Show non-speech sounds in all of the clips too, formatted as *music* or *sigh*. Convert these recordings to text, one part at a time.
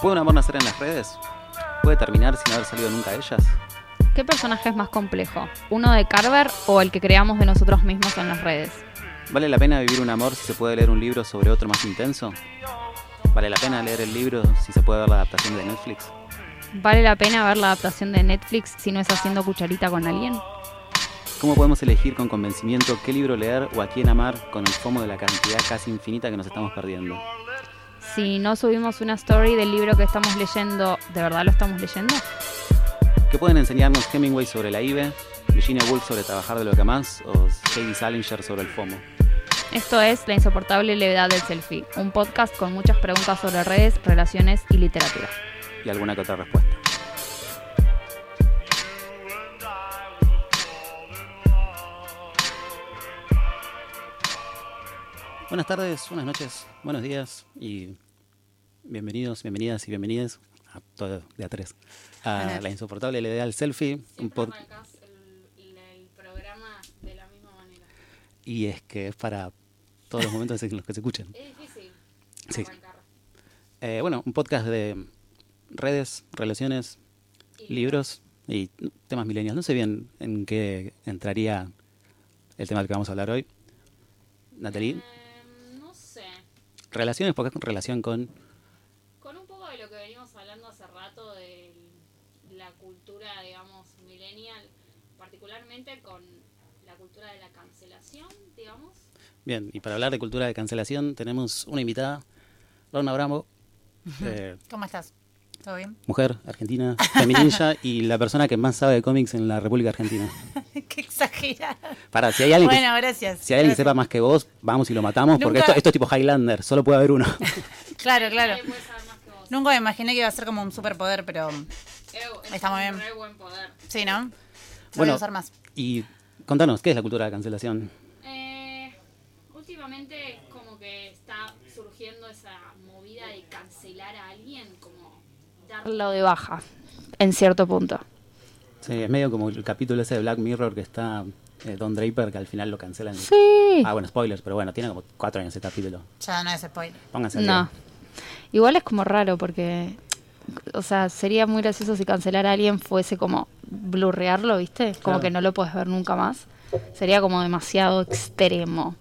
¿Puede un amor nacer en las redes? ¿Puede terminar sin haber salido nunca de ellas? ¿Qué personaje es más complejo? ¿Uno de Carver o el que creamos de nosotros mismos en las redes? ¿Vale la pena vivir un amor si se puede leer un libro sobre otro más intenso? ¿Vale la pena leer el libro si se puede ver la adaptación de Netflix? ¿Vale la pena ver la adaptación de Netflix si no es haciendo cucharita con alguien? ¿Cómo podemos elegir con convencimiento qué libro leer o a quién amar con el fomo de la cantidad casi infinita que nos estamos perdiendo? Si no subimos una story del libro que estamos leyendo, ¿de verdad lo estamos leyendo? ¿Qué pueden enseñarnos Hemingway sobre la IBE, Virginia Woolf sobre trabajar de lo que más o Katie Salinger sobre el FOMO? Esto es La insoportable levedad del selfie, un podcast con muchas preguntas sobre redes, relaciones y literatura. Y alguna que otra respuesta. Buenas tardes, buenas noches, buenos días y bienvenidos, bienvenidas y bienvenidas a todo de a tres a La Insoportable Selfie, un podcast el, programa de la misma manera. y es que es para todos los momentos en los que se escuchen. Es difícil. Sí. Eh, bueno, un podcast de redes, relaciones, libros y temas milenios. No sé bien en qué entraría el tema del que vamos a hablar hoy. Natalie, no sé. relaciones, porque es con relación. Con un poco de lo que venimos hablando hace rato de la cultura, digamos, millennial, particularmente con la cultura de la cancelación, digamos. Bien, y para hablar de cultura de cancelación tenemos una invitada, Lorna Bramo, eh, ¿Cómo estás? ¿Todo bien? mujer argentina, feminilla *laughs* y la persona que más sabe de cómics en la República Argentina. *laughs* Qué exagerado. Para, si hay alguien que- Bueno, gracias. Si hay alguien que sepa más que vos, vamos y lo matamos, porque esto, esto es tipo Highlander, solo puede haber uno. *laughs* Claro, claro. Nunca me imaginé que iba a ser como un superpoder, pero Ew, es Está muy un bien. re buen poder. sí, ¿no? Lo voy Bueno. a usar más. Y contanos, ¿qué es la cultura de cancelación? Eh, últimamente como que está surgiendo esa movida de cancelar a alguien, como darlo de baja, en cierto punto. Sí, es medio como el capítulo ese de Black Mirror que está eh, Don Draper, que al final lo cancelan. Sí. Ah, bueno, spoilers, pero bueno, tiene como cuatro años ese capítulo. Ya no es spoiler. Pónganse No. Igual es como raro porque, o sea, sería muy gracioso si cancelar a alguien fuese como blurrearlo, ¿viste? Como Claro. que no lo puedes ver nunca más. Sería como demasiado extremo.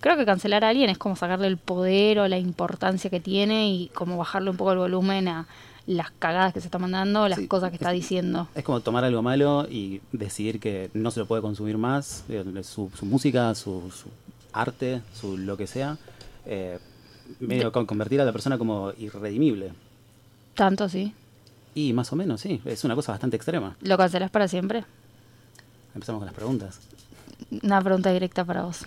Creo que cancelar a alguien es como sacarle el poder o la importancia que tiene y como bajarle un poco el volumen a las cagadas que se está mandando, las Sí, cosas que está es- diciendo. Es como tomar algo malo y decidir que no se lo puede consumir más, eh, su, su música, su, su arte, su lo que sea, eh, medio con convertir a la persona como irredimible. Tanto, sí. Y más o menos, sí, es una cosa bastante extrema. ¿Lo cancelas para siempre? Empezamos con las preguntas. Una pregunta directa para vos.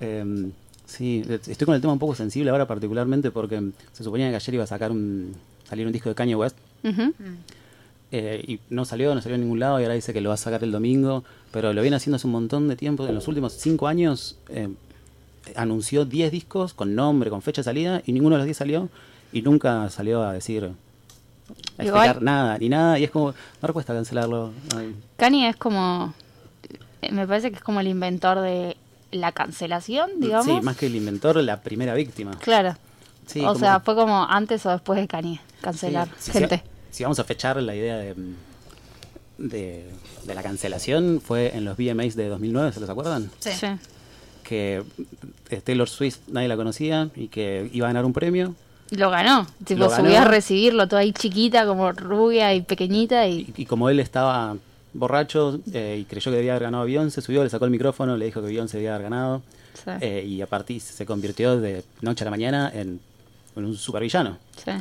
Eh, sí, estoy con el tema un poco sensible ahora particularmente porque se suponía que ayer iba a sacar un, salir un disco de Kanye West eh, y no salió, no salió a ningún lado y ahora dice que lo va a sacar el domingo, pero lo viene haciendo hace un montón de tiempo, en los últimos cinco años eh, anunció 10 discos con nombre, con fecha de salida y ninguno de los 10 salió y nunca salió a decir, a explicar nada, ni nada y es como, no cuesta cancelarlo. Ay, Kanye es como. eh, Me parece que es como el inventor de la cancelación, digamos. Sí, más que el inventor, la primera víctima. Claro. Sí, o como- sea, fue como antes o después de Kanye. Cancelar Sí, sí, gente. Si, si vamos a fechar la idea de, de, de la cancelación, fue en los VMAs de 2009, ¿se los acuerdan? Sí. Sí. Que eh, Taylor Swift nadie la conocía y que iba a ganar un premio. Lo ganó. Tipo, Lo ganó. subía a recibirlo, toda ahí chiquita, como rubia y pequeñita. Y, Y, y como él estaba borracho eh, y creyó que debía haber ganado Beyoncé, subió, le sacó el micrófono, le dijo que Beyoncé debía haber ganado. Sí. eh, y a partir se convirtió de noche a la mañana en, en un supervillano. sí.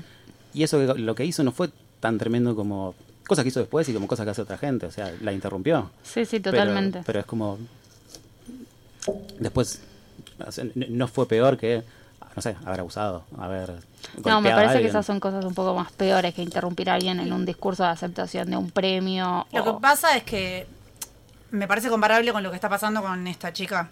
Y eso que- lo que hizo no fue tan tremendo como cosas que hizo después y como cosas que hace otra gente. O sea, la interrumpió. sí, sí, Pero- totalmente. Pero, es como. Después. no fue peor que. No sé, haber abusado, haber. no, me parece que esas son cosas un poco más peores que interrumpir a alguien en un discurso de aceptación de un premio. Lo o- que pasa es que me parece comparable con lo que está pasando con esta chica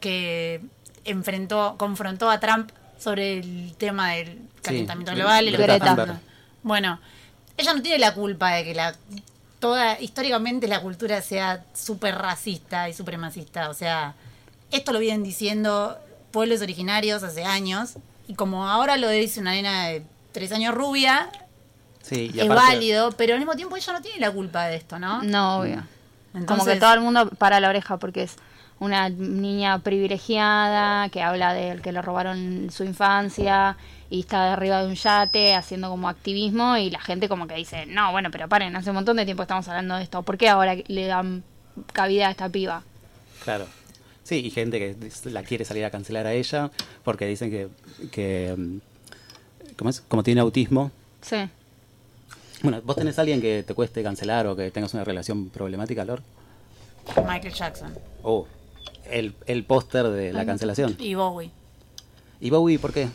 que enfrentó, confrontó a Trump sobre el tema del calentamiento Sí, global. y lo que Greta está pasando. Thunberg. Bueno, ella no tiene la culpa de que la toda históricamente la cultura sea súper racista y supremacista. O sea, esto lo vienen diciendo pueblos originarios hace años. Y como ahora lo dice una nena de tres años rubia, Sí, y es aparte- válido, pero al mismo tiempo ella no tiene la culpa de esto, ¿no? No, obvio. Como Entonces- que todo el mundo para la oreja porque es una niña privilegiada que habla de que le robaron su infancia y está arriba de un yate haciendo como activismo y la gente como que dice, no, bueno, pero paren, hace un montón de tiempo estamos hablando de esto, ¿por qué ahora le dan cabida a esta piba? Claro. Sí, y gente que la quiere salir a cancelar a ella porque dicen que, que mm, ¿cómo es? Como tiene autismo. Sí. Bueno, ¿vos tenés a alguien que te cueste cancelar o que tengas una relación problemática, Lor? Michael Jackson Oh, el, el póster de la cancelación. y Bowie. ¿Y Bowie por qué?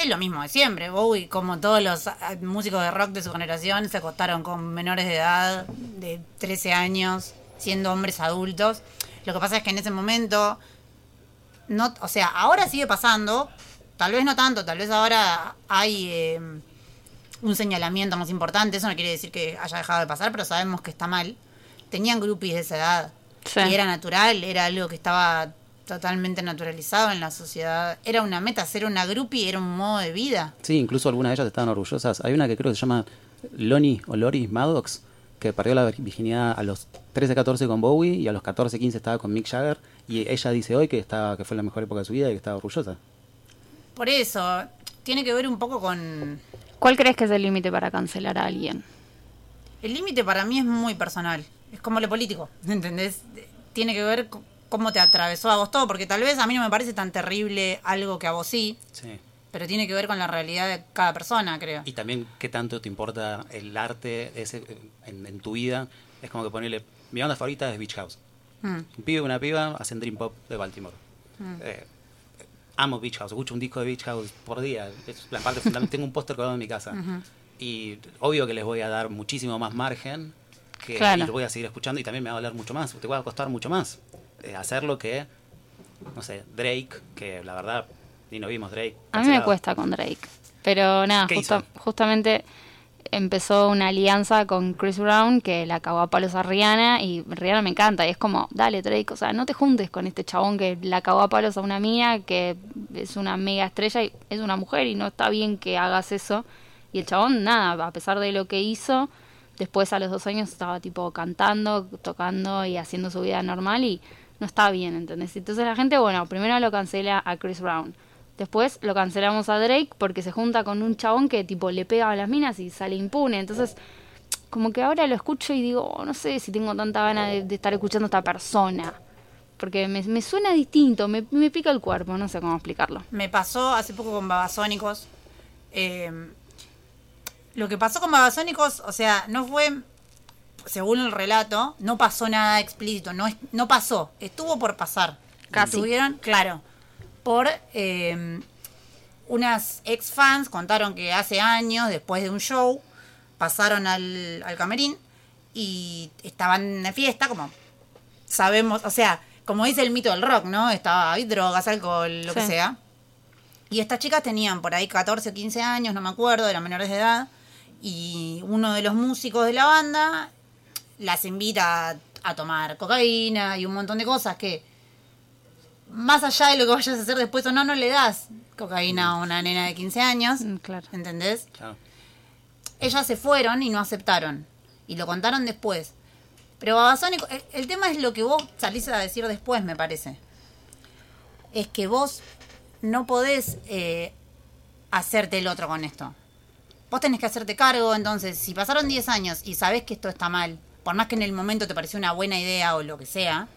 Es lo mismo de siempre. Bowie, como todos los ah, músicos de rock de su generación, se acostaron con menores de edad, de 13 años, siendo hombres adultos. Lo que pasa es que en ese momento, no, o sea, ahora sigue pasando, tal vez no tanto, tal vez ahora hay eh, un señalamiento más importante. Eso no quiere decir que haya dejado de pasar, pero sabemos que está mal. Tenían groupies de esa edad. Sí. Y era natural, era algo que estaba totalmente naturalizado en la sociedad. Era una meta, ser una groupie era un modo de vida. Sí, incluso algunas de ellas estaban orgullosas. Hay una que creo que se llama Lonnie o Lori Maddox, que perdió la virginidad a los 13, 14 con Bowie y a los 14, 15 estaba con Mick Jagger. Y ella dice hoy que, estaba, que fue la mejor época de su vida y que estaba orgullosa. Por eso, tiene que ver un poco con... ¿Cuál crees que es el límite para cancelar a alguien? El límite para mí es muy personal. Es como lo político, *laughs* ¿entendés? Tiene que ver con cómo te atravesó a vos todo, porque tal vez a mí no me parece tan terrible algo que a vos sí, Sí. pero tiene que ver con la realidad de cada persona, creo. Y también qué tanto te importa el arte ese en, en tu vida. Es como que ponerle, mi banda favorita es Beach House. Mm. Un pibe y una piba hacen Dream Pop de Baltimore. Eh, amo Beach House, escucho un disco de Beach House por día. Es la parte fundamental. *laughs* Tengo un póster colgado en mi casa. Y obvio que les voy a dar muchísimo más margen. Que, Claro. Y lo voy a seguir escuchando y también me va a doler mucho más. Te va a costar mucho más eh, hacerlo que, no sé, Drake, que la verdad, ni no vimos Drake. A mí me cuesta con Drake. Pero nada, justamente empezó una alianza con Chris Brown que la cagó a palos a Rihanna y Rihanna me encanta. Y es como, dale Drake, o sea, no te juntes con este chabón que la cagó a palos a una mina que es una mega estrella y es una mujer y no está bien que hagas eso. Y el chabón, nada, a pesar de lo que hizo, después a los dos años estaba tipo cantando, tocando y haciendo su vida normal y no estaba bien, ¿entendés? Entonces la gente, bueno, primero lo cancela a Chris Brown. Después lo cancelamos a Drake porque se junta con un chabón que tipo le pega a las minas y sale impune. Entonces, como que ahora lo escucho y digo, "Oh, no sé si tengo tanta ganas de, estar escuchando a esta persona. Porque me, me suena distinto, me, me pica el cuerpo, no sé cómo explicarlo. Me pasó hace poco con Babasónicos. eh, lo que pasó con Babasónicos, o sea, no fue, según el relato, no pasó nada explícito, no, no pasó, estuvo por pasar. Casi. Estuvieron, claro, por eh, unas ex fans contaron que hace años, después de un show, pasaron al, al camerín y estaban en fiesta, como sabemos, o sea, como dice el mito del rock, ¿no? Estaba hay drogas, alcohol, lo que sea. Y estas chicas tenían por ahí 14 o 15 años, no me acuerdo, eran menores de edad. Y uno de los músicos de la banda las invita a, a tomar cocaína y un montón de cosas que, más allá de lo que vayas a hacer después o no, no le das cocaína a una nena de 15 años. Mm, claro. ¿Entendés? Claro. ellas se fueron y no aceptaron. Y lo contaron después. Pero Babasónico, el, el tema es lo que vos salís a decir después, me parece. Es que vos no podés eh, hacerte el otro con esto. Vos tenés que hacerte cargo, entonces, si pasaron 10 años y sabés que esto está mal, por más que en el momento te pareció una buena idea o lo que sea,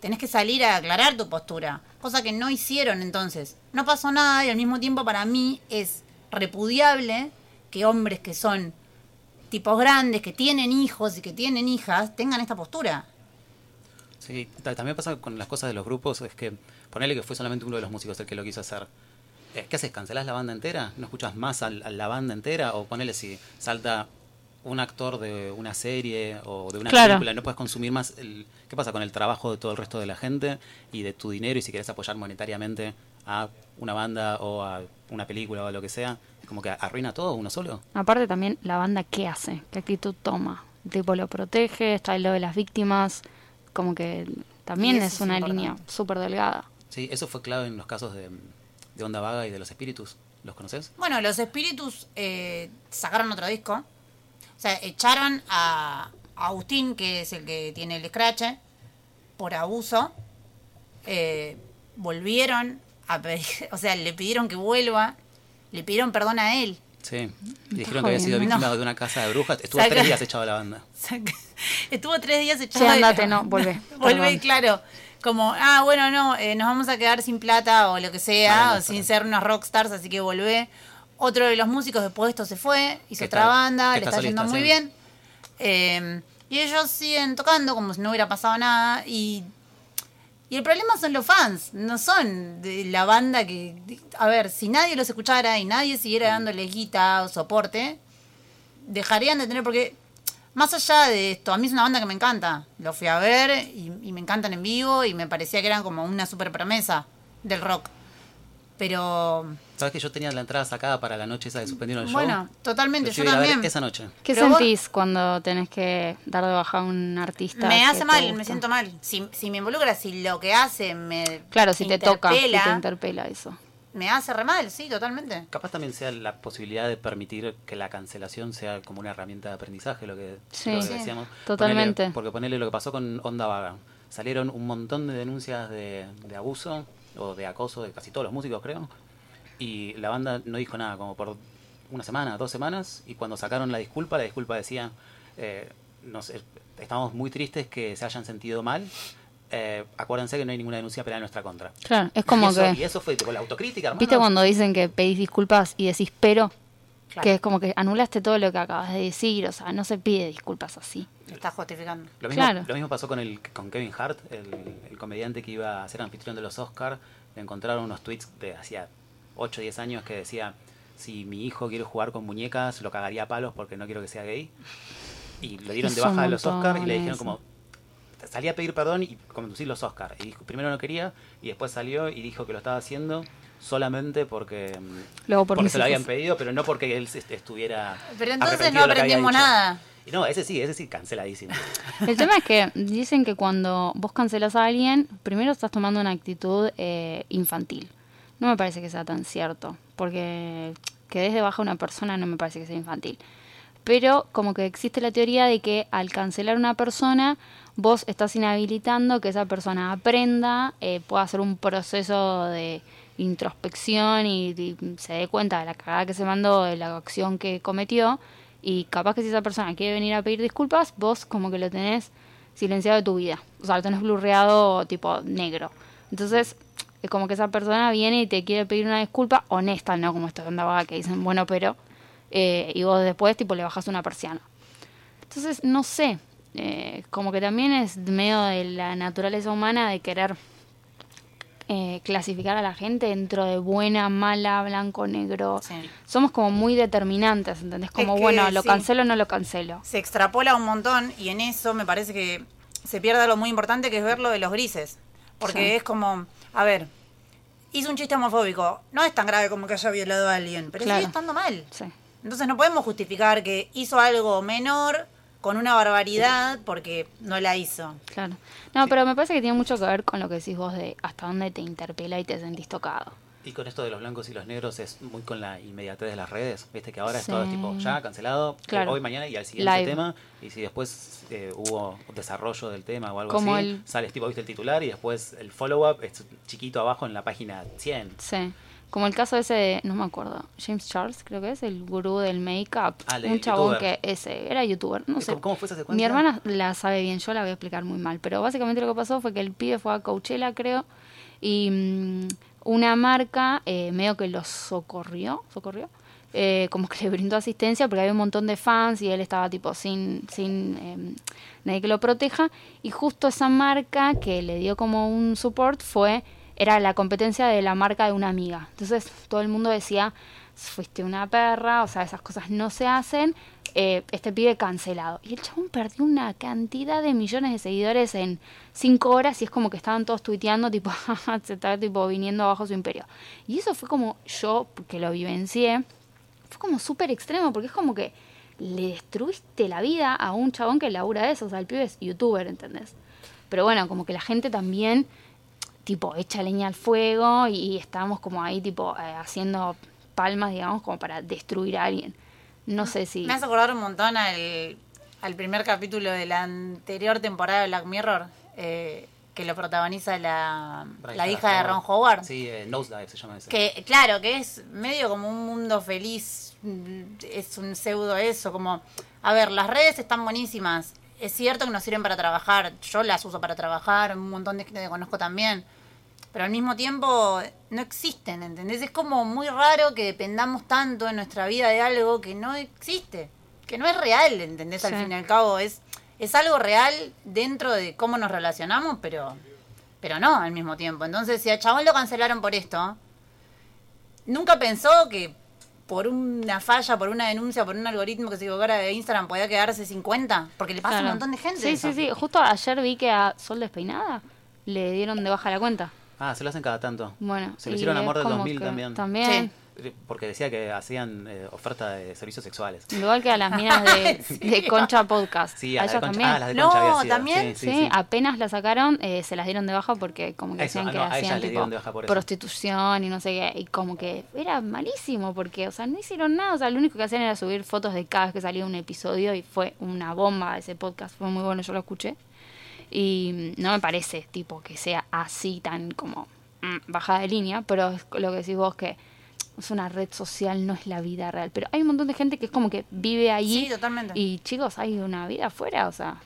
tenés que salir a aclarar tu postura. Cosa que no hicieron entonces. No pasó nada y al mismo tiempo para mí es repudiable que hombres que son tipos grandes, que tienen hijos y que tienen hijas, tengan esta postura. Sí, ta- también pasa con las cosas de los grupos, es que ponele que fue solamente uno de los músicos el que lo quiso hacer. Eh, ¿Qué haces? ¿Cancelás la banda entera? ¿No escuchas más a, la banda entera? O ponele si salta un actor de una serie o de una Claro. película, no puedes consumir más. El, ¿Qué pasa con el trabajo de todo el resto de la gente y de tu dinero y si querés apoyar monetariamente a una banda o a una película o a lo que sea? Es como que arruina todo uno solo. Aparte también la banda qué hace, qué actitud toma. Tipo lo protege, está lo de las víctimas, como que también es es una importante. línea súper delgada. Sí, eso fue clave en los casos de, de Onda Vaga y de los espíritus. ¿Los conoces? Bueno, los espíritus eh, sacaron otro disco. O sea, echaron a Agustín, que es el que tiene el scratch, por abuso. Eh, volvieron a pedir, *laughs* o sea, le pidieron que vuelva. Le pidieron perdón a él. Sí. Dijeron que había sido víctima de una casa de brujas. Estuvo Saca- tres días echado de la banda. *laughs* Que Estuvo tres días echado. Sí, de- andate, no, vuelve, vuelve, *laughs* perdón. claro. Como, ah, bueno, no, eh, nos vamos a quedar sin plata o lo que sea, Vale, no, o sin ser unos rockstars, así que volvé. Otro de los músicos después de esto se fue, hizo otra está- banda, le está está yendo muy bien. Eh, y ellos siguen tocando como si no hubiera pasado nada. Y, y el problema son los fans, no son de la banda que. A ver, si nadie los escuchara y nadie siguiera dándole guita o soporte, dejarían de tener. Porque, más allá de esto, a mí es una banda que me encanta. Lo fui a ver y, y me encantan en vivo y me parecía que eran como una super promesa del rock. Pero. ¿Sabes que yo tenía la entrada sacada para la noche esa que suspendieron el show? Bueno, totalmente, yo también. Esa noche. ¿Qué Pero vos- sentís cuando tenés que dar de baja a un artista? Me hace mal, me siento mal. Si, si me involucra, si lo que hace me. Claro, si te toca, si te interpela, interpela eso. Me hace re mal, sí, totalmente. Capaz también sea la posibilidad de permitir que la cancelación sea como una herramienta de aprendizaje, lo que, Sí. lo que Sí, decíamos. totalmente. Ponele- porque ponerle lo que pasó con Onda Vaga. Salieron un montón de denuncias de, de abuso o de acoso de casi todos los músicos, creo. Y la banda no dijo nada, como por una semana, dos semanas. Y cuando sacaron la disculpa, la disculpa decía: eh, nos, eh, Estamos muy tristes que se hayan sentido mal. Eh, acuérdense que no hay ninguna denuncia penal en nuestra contra. Claro, es como y eso, que... Y eso fue tipo la autocrítica, hermano. ¿Viste cuando dicen que pedís disculpas y decís pero? Claro. Que es como que anulaste todo lo que acabas de decir, o sea, no se pide disculpas así. Estás justificando. Lo mismo, Claro. lo mismo pasó con el con Kevin Hart, el, el comediante que iba a ser anfitrión de los Oscars. Le encontraron unos tweets de hacía 8 o 10 años que decía, si mi hijo quiere jugar con muñecas, lo cagaría a palos porque no quiero que sea gay. Y lo dieron de baja de los Oscars y le dijeron como, salí a pedir perdón y conducir los Oscars. Y dijo, primero no quería y después salió y dijo que lo estaba haciendo solamente porque, mm, Luego por porque se lo habían pedido, pero no porque él estuviera... Pero entonces no aprendimos nada. Y no, ese sí, ese sí, canceladísimo. *laughs* El tema es que dicen que cuando vos cancelas a alguien, primero estás tomando una actitud eh, infantil. No me parece que sea tan cierto, porque que des de baja a una persona no me parece que sea infantil. Pero como que existe la teoría de que al cancelar a una persona, vos estás inhabilitando que esa persona aprenda, eh, pueda hacer un proceso de introspección y, se dé cuenta de la cagada que se mandó, de la acción que cometió. Y capaz que si esa persona quiere venir a pedir disculpas, vos como que lo tenés silenciado de tu vida. O sea, lo tenés blurreado tipo negro. Entonces, es como que esa persona viene y te quiere pedir una disculpa honesta, no como estos onda vaga que dicen, bueno, pero... eh, y vos después tipo le bajas una persiana. Entonces, no sé, eh, como que también es medio de la naturaleza humana de querer eh, clasificar a la gente dentro de buena, mala, blanco, negro. Sí. Somos como muy determinantes, ¿entendés? Como, que bueno, lo sí. cancelo o no lo cancelo. Se extrapola un montón y en eso me parece que se pierde algo muy importante que es ver lo de los grises. Porque Sí. es como, a ver, hizo un chiste homofóbico. No es tan grave como que haya violado a alguien, pero Claro. sigue estando mal. Entonces no podemos justificar que hizo algo menor con una barbaridad porque no la hizo. Claro. No, pero me parece que tiene mucho que ver con lo que decís vos de hasta dónde te interpela y te sentís tocado. Y con esto de los blancos y los negros es muy con la inmediatez de las redes. Viste que ahora Sí. es todo tipo ya cancelado, eh, Claro. hoy, mañana y al siguiente Live. tema. Y si después eh, hubo desarrollo del tema o algo Como así, el- sales tipo, viste el titular y después el follow-up es chiquito abajo en la página 100. Sí. Como el caso ese de, no me acuerdo, James Charles, creo que es, el gurú del make-up. Ah, un chabón youtuber. que ese, era youtuber, no ¿Y sé. cómo- fue esa secuencia? Mi hermana la sabe bien, yo la voy a explicar muy mal. Pero básicamente lo que pasó fue que el pibe fue a Coachella, creo, y mm, una marca eh, medio que lo socorrió, socorrió, eh, como que le brindó asistencia porque había un montón de fans y él estaba tipo sin, sin eh, nadie que lo proteja. Y justo esa marca que le dio como un support fue, era la competencia de la marca de una amiga. Entonces todo el mundo decía, fuiste una perra, o sea, esas cosas no se hacen. eh, este pibe cancelado. Y el chabón perdió una cantidad de millones de seguidores en cinco horas y es como que estaban todos tuiteando, tipo, *laughs* "Jaja, se está tipo viniendo abajo su imperio. Y eso fue como yo, que lo vivencié, fue como súper extremo, porque es como que le destruiste la vida a un chabón que labura de eso. O sea, el pibe es youtuber, ¿entendés? Pero bueno, como que la gente también, tipo, echa leña al fuego y, estábamos como ahí, tipo, eh, haciendo palmas, digamos, como para destruir a alguien. No sé si... Me hace acordar un montón al, al primer capítulo de la anterior temporada de Black Mirror, eh, que lo protagoniza la, la hija de Ron Howard. Sí, eh, Nosedive se llama ese. Que, claro, que es medio como un mundo feliz, mm, es un pseudo eso, como, a ver, las redes están buenísimas, es cierto que nos sirven para trabajar, yo las uso para trabajar, un montón de gente que conozco también, pero al mismo tiempo no existen, ¿entendés? Es como muy raro que dependamos tanto en nuestra vida de algo que no existe, que no es real, ¿entendés? Al Sí. fin y al cabo es, es algo real dentro de cómo nos relacionamos, pero, pero no al mismo tiempo. Entonces, si a Chabón lo cancelaron por esto, nunca pensó que por una falla, por una denuncia, por un algoritmo que se equivocara de Instagram podía quedarse 50, porque le pasa a un montón de gente. Sí, eso. sí, sí. Justo ayer vi que a Sol Despeinada le dieron de baja la cuenta. Ah, se lo hacen cada tanto. Bueno, Se lo hicieron Amor del como 2000 que también. También. Porque decía que hacían eh, oferta de servicios sexuales. Igual que a las minas de, *laughs* de Concha Podcast. Sí, a ellas Concha, también. ah, las de No, Concha había sido. ¿también? Sí, Sí, sí, sí. apenas la sacaron, eh, se las dieron de baja porque como que Eso, decían ah, que no, hacían tipo dieron de baja por eso. prostitución y no sé qué, y como que era malísimo porque, o sea, no hicieron nada, o sea, lo único que hacían era subir fotos de cada vez que salía un episodio y fue una bomba ese podcast, fue muy bueno, yo lo escuché. Y no me parece, tipo, que sea así tan como mm, bajada de línea, pero es lo que decís vos que es una red social, no es la vida real. Pero hay un montón de gente que es como que vive allí. Sí, totalmente. Y chicos, hay una vida afuera, o sea,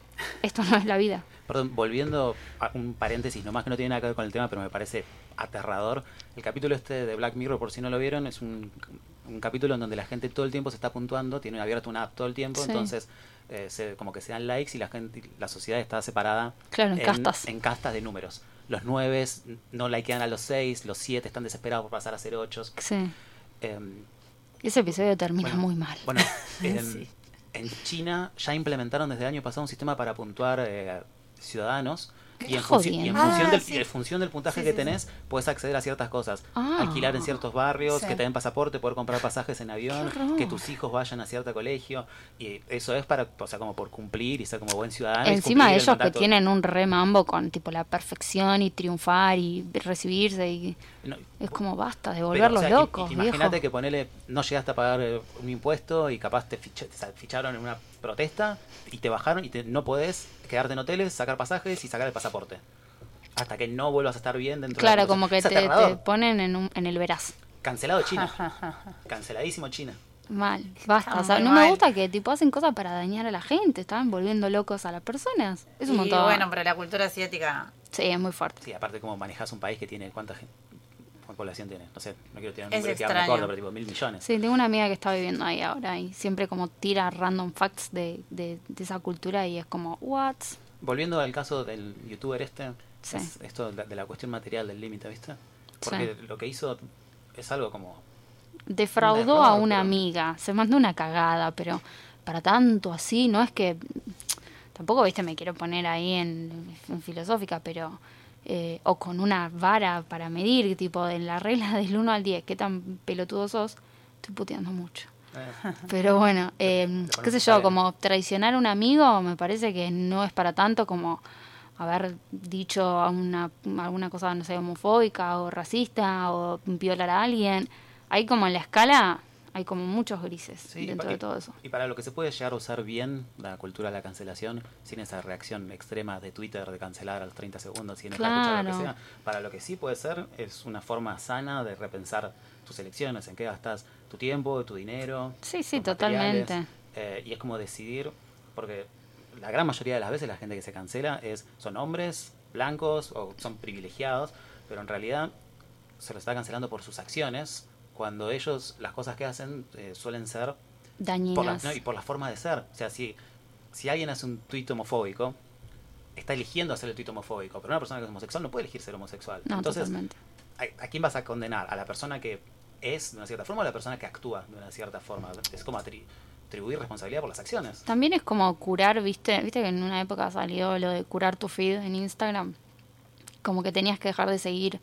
esto no es la vida. Perdón, volviendo a un paréntesis, nomás que no tiene nada que ver con el tema, pero me parece aterrador. El capítulo este de Black Mirror, por si no lo vieron, es un, un capítulo en donde la gente todo el tiempo se está puntuando, tiene abierto una app todo el tiempo, Sí. entonces eh, se- como que se dan likes y la gente, la sociedad está separada Claro, en castas. en castas de números. Los nueve no likean a los seis, los siete están desesperados por pasar a ser ocho. Sí. Em, Ese episodio termina Bueno, muy mal. Bueno, *laughs* en, Sí. en China ya implementaron desde el año pasado un sistema para puntuar eh, ciudadanos. Y en, funci- y en función Ah, del, sí. y en función del puntaje Sí, que sí, sí. tenés, puedes acceder a ciertas cosas. Ah. Alquilar en ciertos barrios, Sí. que te den pasaporte, poder comprar pasajes en avión, que tus hijos vayan a cierto colegio. Y eso es para, o sea, como por cumplir y ser como buen ciudadano. y Encima el ellos que tienen un remambo con tipo la perfección y triunfar y recibirse y No, es como basta de volverlos o sea, locos. Imagínate que ponele, no llegaste a pagar eh, un impuesto y capaz te, ficha- te ficharon en una protesta y te bajaron y te- no podés quedarte en hoteles, sacar pasajes y sacar el pasaporte. Hasta que no vuelvas a estar bien dentro Claro, de la como que te, ponen en, un- en el veraz. Cancelado China. Canceladísimo China. Mal, basta. O sea, no me gusta que tipo hacen cosas para dañar a la gente, están volviendo locos a las personas. Es un Y montón. bueno, pero la cultura asiática Sí, es muy fuerte. Sí, aparte como manejas un país que tiene cuánta gente, cuánta población tiene. No sé, no quiero tirar un Es número que me extraño. acuerdo, pero tipo mil millones. Sí, tengo una amiga que está viviendo ahí ahora y siempre como tira random facts de, de, de esa cultura y es como, what? Volviendo al caso del youtuber este, Sí. es esto de la cuestión material del límite, ¿viste? Porque lo que hizo es algo como defraudó Un error, a una pero- amiga, se mandó una cagada, pero para tanto así, no es que tampoco, viste, me quiero poner ahí en, en filosófica, pero eh, o con una vara para medir, tipo en la regla *laughs* del 1 al 10, qué tan pelotudo sos, estoy puteando mucho. eh, Pero bueno, eh, qué sé yo, como traicionar a un amigo me parece que no es para tanto como haber dicho una, alguna cosa, no sé, homofóbica o racista o violar a alguien. Hay como en la escala, hay como muchos grises Sí, dentro de todo eso. Y para lo que se puede llegar a usar bien la cultura de la cancelación, sin esa reacción extrema de Twitter de cancelar a los 30 segundos sin escuchar lo que Claro. sea, para lo que sí puede ser es una forma sana de repensar tus elecciones, en qué gastas tu tiempo, tu dinero. Sí, sí, totalmente. eh, y es como decidir, porque la gran mayoría de las veces la gente que se cancela es son hombres blancos o son privilegiados, pero en realidad se lo está cancelando por sus acciones, cuando ellos las cosas que hacen eh, suelen ser por la, Dañinas. no, y por la forma de ser. O sea, si, si alguien hace un tuit homofóbico, está eligiendo hacer el tuit homofóbico, pero una persona que es homosexual no puede elegir ser homosexual. No, Entonces. ¿a, a quién vas a condenar? ¿A la persona que es de una cierta forma o a la persona que actúa de una cierta forma? Es como atri- atribuir responsabilidad por las acciones. También es como curar, viste, viste que en una época salió lo de curar tu feed en Instagram. Como que tenías que dejar de seguir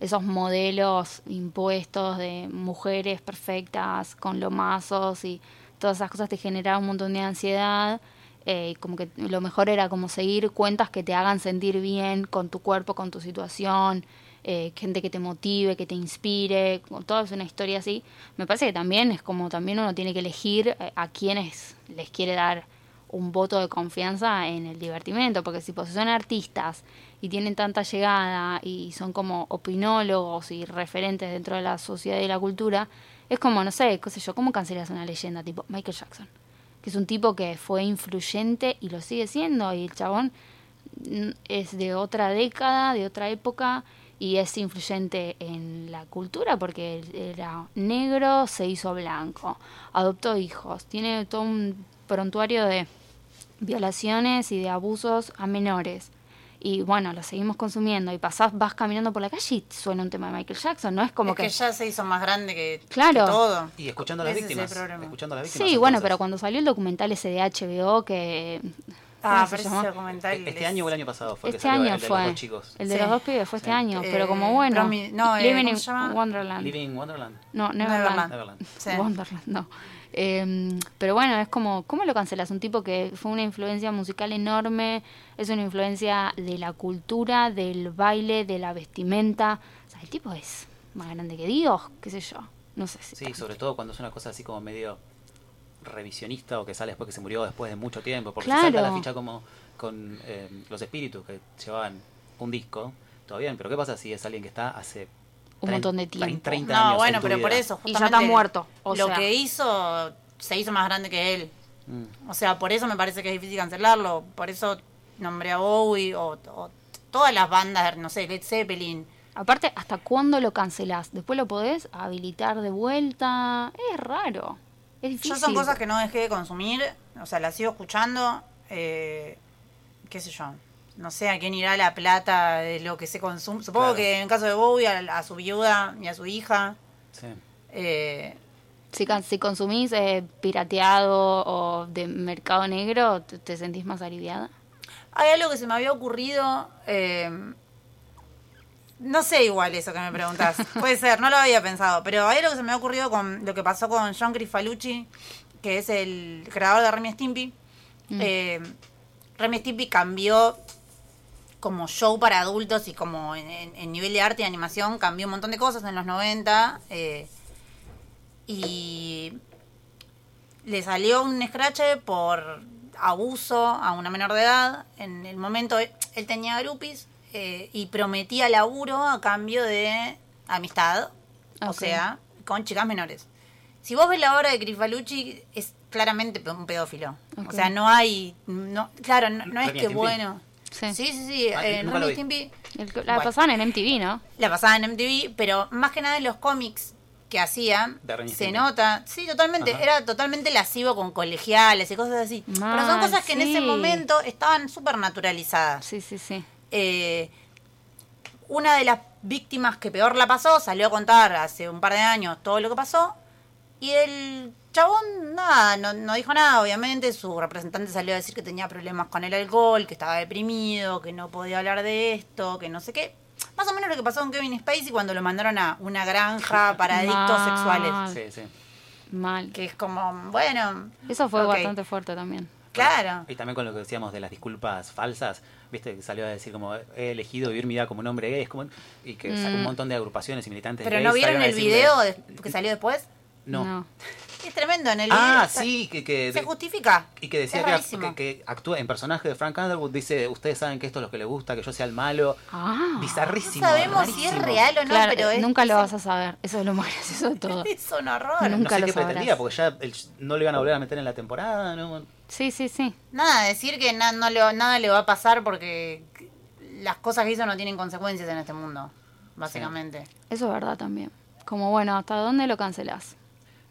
esos modelos impuestos de mujeres perfectas con lomazos y todas esas cosas te generaban un montón de ansiedad. eh, como que lo mejor era como seguir cuentas que te hagan sentir bien con tu cuerpo, con tu situación. eh, gente que te motive, que te inspire, toda es una historia así. Me parece que también es como también uno tiene que elegir eh, a quienes les quiere dar un voto de confianza en el divertimento, porque si pues, son artistas y tienen tanta llegada y son como opinólogos y referentes dentro de la sociedad y la cultura, es como, no sé, qué sé yo, ¿cómo cancelas una leyenda tipo Michael Jackson? Que es un tipo que fue influyente y lo sigue siendo, y el chabón es de otra década, de otra época, y es influyente en la cultura porque era negro, se hizo blanco, adoptó hijos, tiene todo un prontuario de violaciones y de abusos a menores. Y bueno, lo seguimos consumiendo y pasás, vas caminando por la calle y suena un tema de Michael Jackson, ¿no? Es como es que, que... ya se hizo más grande que, Claro. que todo. Y escuchando a las víctimas. Escuchando a las víctimas. Sí, bueno, entonces. pero cuando salió el documental ese de HBO que... Ah, ¿cómo se pero ese documental. Este es- año o el año pasado fue que Este salió año el de fue. los dos chicos. El de Sí. los dos pibes fue este Sí. año, Eh, pero como bueno. Promi- no, eh, Living ¿cómo in se llama? Wonderland. Living Wonderland. No, Neverland. Neverland. Neverland. Sí. Wonderland, no. Eh, pero bueno, es como, ¿cómo lo cancelas? Un tipo que fue una influencia musical enorme, es una influencia de la cultura, del baile, de la vestimenta. O sea, el tipo es más grande que Dios, qué sé yo. No sé si. Sí, sobre todo cuando es una cosa así como medio revisionista o que sale después que se murió después de mucho tiempo. Porque Claro. salta la ficha como con eh, los espíritus que llevaban un disco. Todo bien, pero ¿qué pasa si es alguien que está hace Un montón de tiempo. 30 No, años bueno, en tu pero por eso, Y ya está muerto, o lo sea. que hizo se hizo más grande que él. Mm. O sea, por eso me parece que es difícil cancelarlo. Por eso nombré a Bowie o, o todas las bandas, no sé, Led Zeppelin. Aparte, ¿hasta cuándo lo cancelás? Después lo podés habilitar de vuelta. Es raro. Es difícil. Yo son cosas que no dejé de consumir, o sea, las sigo escuchando. Eh, ¿Qué sé yo? No sé a quién irá la plata de lo que se consume. Supongo Claro. que en el caso de Bowie, a, a su viuda y a su hija. Sí. Eh, Si, si consumís eh, pirateado o de mercado negro, ¿te, te sentís más aliviada? Hay algo que se me había ocurrido. eh, no sé igual eso que me preguntás. *laughs* Puede ser, no lo había pensado. Pero hay algo que se me ha ocurrido con lo que pasó con John Crifalucci, que es el creador de Remy Stimpy. Mm. Eh, Remy Stimpy cambió como show para adultos y como en, en- en nivel de arte y animación cambió un montón de cosas en los 90. eh, y le salió un scratch por abuso a una menor de edad. En el momento él, tenía groupies eh, y prometía laburo a cambio de amistad, o sea, con chicas menores. Si vos ves la obra de Crifalucci, es claramente un pedófilo. O sea, no hay. No, claro, no, no es que bueno. Sí. Sí, sí, sí. Ah, en nunca lo Remy vi. Stimpy El que- la Bueno. pasaban en MTV, ¿no? la pasaba en MTV, pero más que nada en los cómics que hacían, De se nota, sí, totalmente, Ajá. era totalmente lascivo con colegiales y cosas así. pero son cosas que en ese sí. momento estaban súper naturalizadas. Sí, sí, sí. Eh, una de las víctimas que peor la pasó salió a contar hace un par de años todo lo que pasó y el chabón nada, no, no dijo nada, obviamente, su representante salió a decir que tenía problemas con el alcohol, que estaba deprimido, que no podía hablar de esto, que no sé qué. Más o menos lo que pasó con Kevin Spacey cuando lo mandaron a una granja para adictos Mal. sexuales. Sí, sí. Mal. Que es como, bueno, Eso fue bastante fuerte también. claro. Y también con lo que decíamos de las disculpas falsas, viste, que salió a decir como he elegido vivir mi vida como un hombre gay, es como, y que sacó un Mm. montón de agrupaciones y militantes Pero gays ¿no vieron el decirle- video de- que salió después? No. *laughs* Es tremendo en el video. Ah, está- sí, que, que, Se de- justifica. y que decía que, que, que actúa en personaje de Frank Underwood, dice, ustedes saben que esto es lo que le gusta, que yo sea el malo. Ah. Bizarrísimo. No sabemos si es real o no, Claro, pero es, nunca lo vas a saber. Eso es lo más gracioso de todo. *laughs* Es un horror. Nunca No sé lo qué sabrás. pretendía, porque ya el- no le iban a volver a meter en la temporada, ¿no? Sí, sí, sí. Nada, decir que na- no le, nada le va a pasar porque las cosas que hizo no tienen consecuencias en este mundo, básicamente. Eso es verdad también. Como bueno, ¿hasta dónde lo cancelás?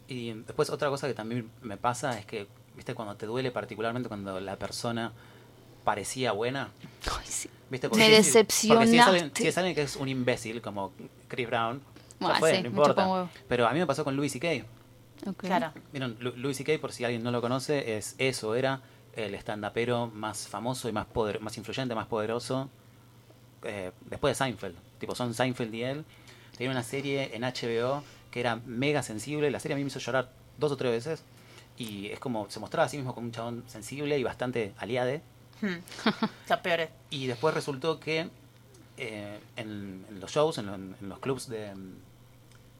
Y después otra cosa que también me pasa es que, viste, cuando te duele particularmente cuando la persona parecía buena, Ay, sí. ¿viste? Me si- Porque si es, alguien, decepcionaste. si es alguien que es un imbécil como Chris Brown, Bueno, fue, sí, no importa. Pero a mí me pasó con Louis C.K. Ok. Claro. Vieron, Lu- Louis C.K., por si alguien no lo conoce, es eso, era el stand-upero más famoso y más poder, más influyente, más poderoso eh, después de Seinfeld. Tipo, son Seinfeld y él. Tenía una serie en HBO que era mega sensible. La serie a mí me hizo llorar dos o tres veces. Y es como, se mostraba a sí mismo como un chabón sensible y bastante aliade. Hmm. *laughs* Los peores. Y después resultó que eh, en, en los shows, en, lo- en los clubs de,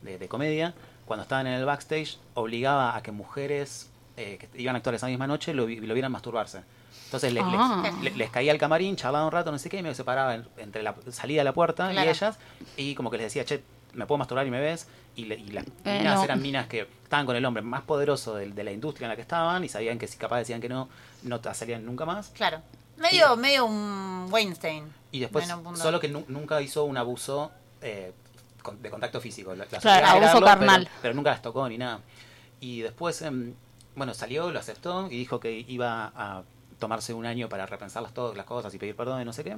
de, de comedia, cuando estaban en el backstage, obligaba a que mujeres eh, que iban a actuar esa misma noche lo, lo vieran masturbarse. Entonces le- les- Ah. les, caía el camarín, charlaba un rato, no sé qué, y me separaba en- entre la salida de la puerta Claro. y ellas, y como que les decía, che, ¿me puedo masturbar y me ves? Y, le- y las Eh, minas no. eran minas que estaban con el hombre más poderoso de, de la industria en la que estaban y sabían que si capaz decían que no, no te salían nunca más. Claro. Medio, medio un Weinstein. Y después, solo que nu- nunca hizo un abuso eh, con- de contacto físico. La- la Claro, abuso carnal. Pero, pero nunca las tocó ni nada. Y después, em, bueno, salió, lo aceptó y dijo que iba a tomarse un año para repensar las, todas las cosas y pedir perdón y no sé qué.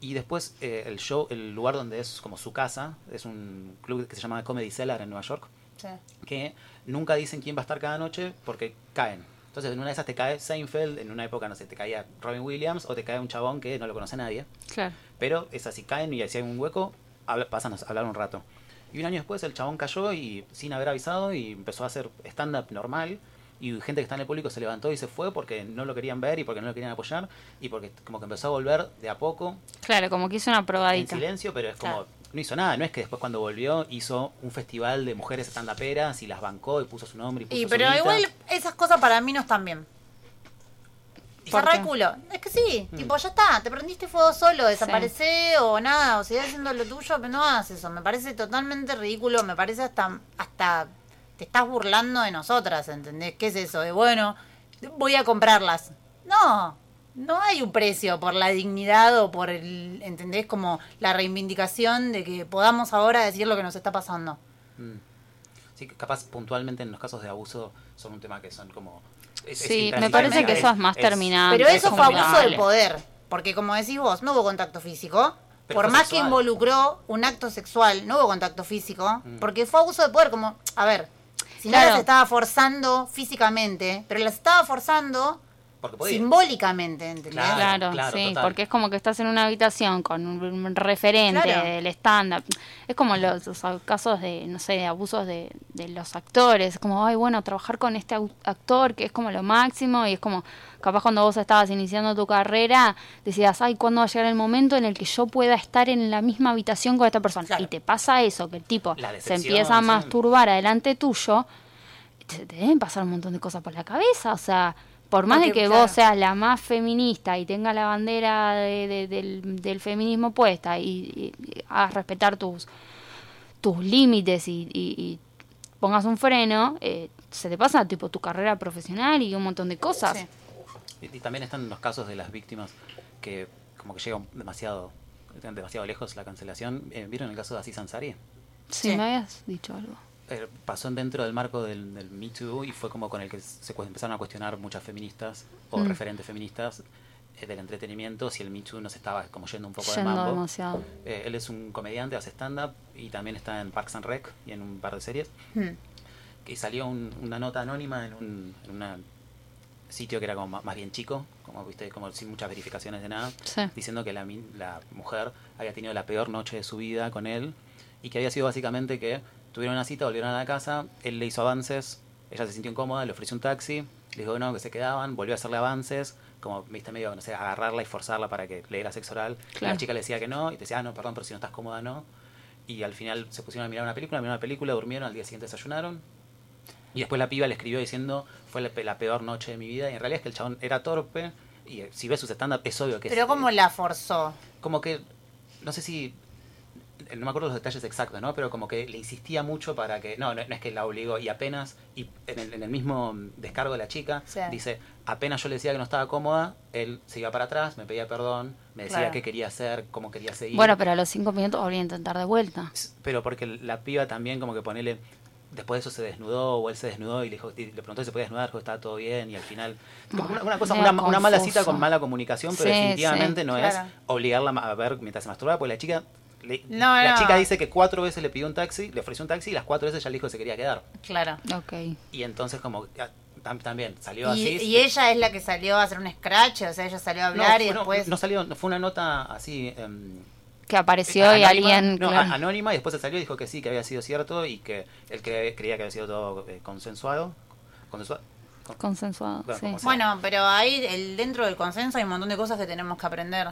Y después eh, el show, el lugar donde es como su casa, es un club que se llama Comedy Cellar en Nueva York, Sí. que nunca dicen quién va a estar cada noche porque caen. Entonces, en una de esas te cae Seinfeld, en una época, no sé, te caía Robin Williams o te cae un chabón que no lo conoce nadie. Claro. Pero es así, caen y si hay un hueco, habla- pasan a hablar un rato. Y un año después el chabón cayó y sin haber avisado y empezó a hacer stand-up normal. Y gente que está en el público se levantó y se fue porque no lo querían ver y porque no lo querían apoyar. Y porque como que empezó a volver de a poco, Claro, como que hizo una en probadita. silencio, pero es como... Claro. No hizo nada, no es que después cuando volvió hizo un festival de mujeres stand-uperas y las bancó y puso su nombre y puso Y su pero igual esas cosas para mí no están bien. ¿Por Cerrar el culo. Es que sí, Mm. tipo, ya está, te prendiste fuego solo, desaparecé o nada, o seguís haciendo lo tuyo, pero no hagas eso. Me parece totalmente ridículo, me parece hasta, hasta te estás burlando de nosotras, ¿entendés? ¿Qué es eso? De bueno, voy a comprarlas. No, no hay un precio por la dignidad o por el, ¿entendés? Como la reivindicación de que podamos ahora decir lo que nos está pasando. Mm. Sí, que capaz puntualmente en los casos de abuso son un tema que son como... es- es Sí, me parece que eso es más terminante. Pero eso es fue abuso de Dale. poder. Porque como decís vos, no hubo contacto físico. Pero Por más que involucró un acto sexual, no hubo contacto físico. Mm. Porque fue abuso de poder. Como, a ver, si no Claro. las estaba forzando físicamente, pero las estaba forzando simbólicamente, ¿entendés? Claro, Claro, claro, sí, total. porque es como que estás en una habitación con un, referente Claro. del stand-up. Es como los, los casos de, no sé, de abusos de, de los actores. Es como, ay, bueno, trabajar con este actor que es como lo máximo y es como, capaz cuando vos estabas iniciando tu carrera, decías, ay, ¿cuándo va a llegar el momento en el que yo pueda estar en la misma habitación con esta persona? Claro. Y te pasa eso, que el tipo se empieza a masturbar adelante tuyo, te, te deben pasar un montón de cosas por la cabeza, o sea... Por más de Porque, que claro. vos seas la más feminista y tenga la bandera de- de- del, del feminismo puesta y, y- y hagas respetar tus, tus límites y, y- y pongas un freno, eh, se te pasa tipo tu carrera profesional y un montón de cosas. Sí. Y, también están los casos de las víctimas que como que llegan demasiado demasiado lejos la cancelación. Eh, ¿Vieron el caso de Aziz Ansari? Sí, Sí. me habías dicho algo. Eh, pasó dentro del marco del, del Me Too y fue como con el que se empezaron a cuestionar muchas feministas o Mm. referentes feministas eh, del entretenimiento si el Me Too no se estaba como yendo un poco de Yendo mambo. demasiado. Eh, él es un comediante, hace stand-up y también está en Parks and Rec y en un par de series. Hmm. Y salió un- una nota anónima en un en una sitio que era como más bien chico, como viste, como sin muchas verificaciones de nada, Sí. diciendo que la, mujer había tenido la peor noche de su vida con él y que había sido básicamente que tuvieron una cita, volvieron a la casa, él le hizo avances, ella se sintió incómoda, le ofreció un taxi, le dijo que no, que se quedaban, volvió a hacerle avances, como viste medio, no sé, agarrarla y forzarla para que le diera sexo oral. Claro. La chica le decía que no, y te decía, ah, no, perdón, pero si no estás cómoda, no. Y al final se pusieron a mirar una película, miraron una película, durmieron, al día siguiente desayunaron. Y después la piba le escribió diciendo, fue la, pe- la peor noche de mi vida. Y en realidad es que el chabón era torpe. Y eh, si ves sus stand-up, es obvio que Pero es, ¿cómo eh, la forzó? como que, no sé si, no me acuerdo los detalles exactos, ¿no? Pero como que le insistía mucho para que, no, no, no es que la obligó y apenas, y en el, en el mismo descargo de la chica, Sí. dice, apenas yo le decía que no estaba cómoda, él se iba para atrás, me pedía perdón, me decía Claro. qué quería hacer, cómo quería seguir. Bueno, pero a los cinco minutos volví a intentar de vuelta. Pero porque la piba también como que ponele después de eso se desnudó o él se desnudó y le, dijo, y le preguntó si se podía desnudar, dijo estaba todo bien y al final como una, una cosa una, una mala cita con mala comunicación pero Sí, definitivamente sí, no claro. es obligarla a ver mientras se masturbaba porque la chica le- No, la no. chica dice que cuatro veces le pidió un taxi le ofreció un taxi y las cuatro veces ya le dijo que se quería quedar Claro. Ok. y entonces como ah, tam- también salió Y, así y ella es la que salió a hacer un scratch, o sea, ella salió a no, hablar y no, después... no salió no, fue una nota así em, Que apareció y alguien... no, claro. anónima y después se salió y dijo que sí, que había sido cierto y que él cre- creía que había sido todo eh, consensuado. Consensua- con- Consensuado, Bueno, sí. Bueno, pero ahí el, dentro del consenso hay un montón de cosas que tenemos que aprender.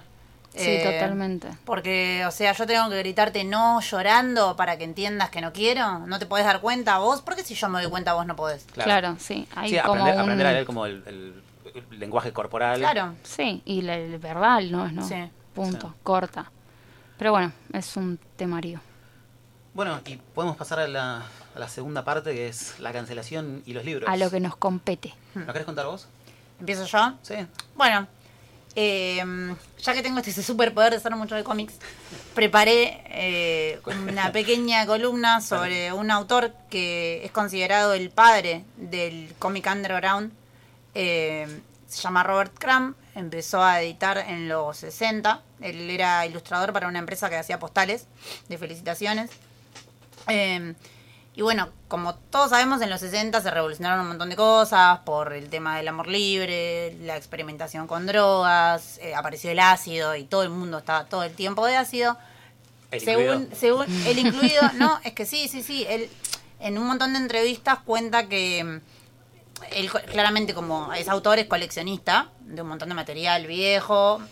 Sí, Eh, totalmente. Porque, o sea, yo tengo que gritarte no llorando para que entiendas que no quiero. No te podés dar cuenta vos. ¿Por qué si yo me doy cuenta vos no podés? Claro, sí. Hay Sí, como aprender, un... aprender a leer como el, el- el lenguaje corporal. Claro. Sí, y el verbal, ¿no? no Sí. Punto, Sí. corta. Pero bueno, es un temario. Bueno, y podemos pasar a la, a la segunda parte que es la cancelación y los libros. A lo que nos compete. ¿Lo querés contar vos? ¿Empiezo yo? Sí. Bueno, eh, ya que tengo este superpoder de saber mucho de cómics, preparé eh, una pequeña columna sobre un autor que es considerado el padre del cómic underground. Eh, se llama Robert Crumb, empezó a editar en los 60. Él era ilustrador para una empresa que hacía postales de felicitaciones. Eh, y bueno, como todos sabemos, en los 60 se revolucionaron un montón de cosas por el tema del amor libre, la experimentación con drogas, eh, apareció el ácido y todo el mundo estaba todo el tiempo de ácido. ¿El según, incluido? según *laughs* el incluido, no, es que sí, sí, sí, él en un montón de entrevistas cuenta que mm, él claramente como es autor, es coleccionista de un montón de material viejo,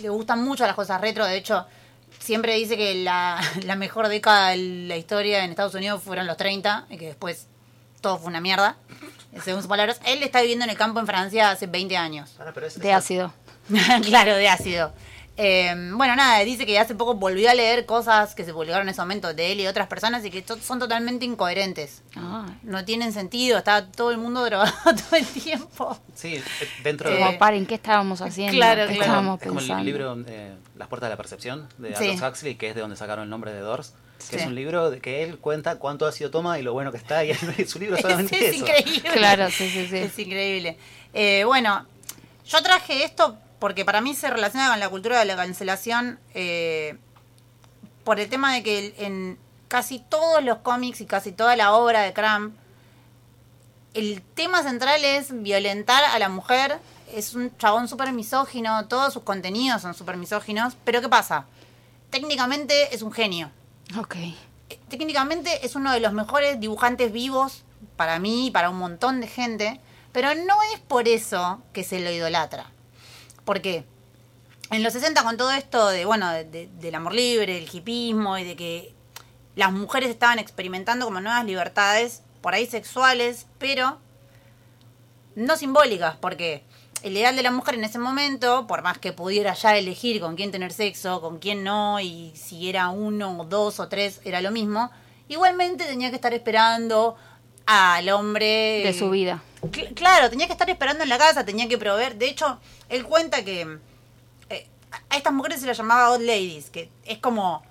le gustan mucho las cosas retro, de hecho siempre dice que la, *laughs* la mejor década de la historia en Estados Unidos fueron los 30 y que después todo fue una mierda, *laughs* según sus palabras. Él está viviendo en el campo en Francia hace 20 años. Pero es- De esa- ácido. *laughs* claro, de ácido. Eh, bueno, nada, dice que hace poco volvió a leer cosas que se publicaron en ese momento de él y de otras personas y que to- son totalmente incoherentes. Ah, No tienen sentido, está todo el mundo *laughs* drogado todo el tiempo. Sí, eh, dentro Eh, de... como paren, ¿qué estábamos haciendo? claro, ¿Qué claro. estábamos es como pensando? el libro eh, Las puertas de la percepción de Sí. Aldous Huxley, que es de donde sacaron el nombre de Doors, que Sí. es un libro de que él cuenta cuánto ácido toma y lo bueno que está, y *laughs* es su *laughs* libro solamente es eso. increíble. Claro, sí, sí, sí. Es increíble. Eh, bueno, yo traje esto porque para mí se relaciona con la cultura de la cancelación eh, por el tema de que en casi todos los cómics y casi toda la obra de Cramp, el tema central es violentar a la mujer. Es un chabón súper misógino, todos sus contenidos son súper misóginos. Pero ¿qué pasa? Técnicamente es un genio Ok. técnicamente es uno de los mejores dibujantes vivos para mí y para un montón de gente, pero no es por eso que se lo idolatra. ¿Por qué? En los 60 con todo esto de, bueno, de- de- del amor libre, el hipismo y de que las mujeres estaban experimentando como nuevas libertades, por ahí sexuales, pero no simbólicas, porque el ideal de la mujer en ese momento, por más que pudiera ya elegir con quién tener sexo, con quién no, y si era uno o dos o tres, era lo mismo, igualmente tenía que estar esperando al hombre... De su vida. Cl- claro, tenía que estar esperando en la casa, tenía que proveer. De hecho, él cuenta que eh, a estas mujeres se las llamaba old ladies, que es como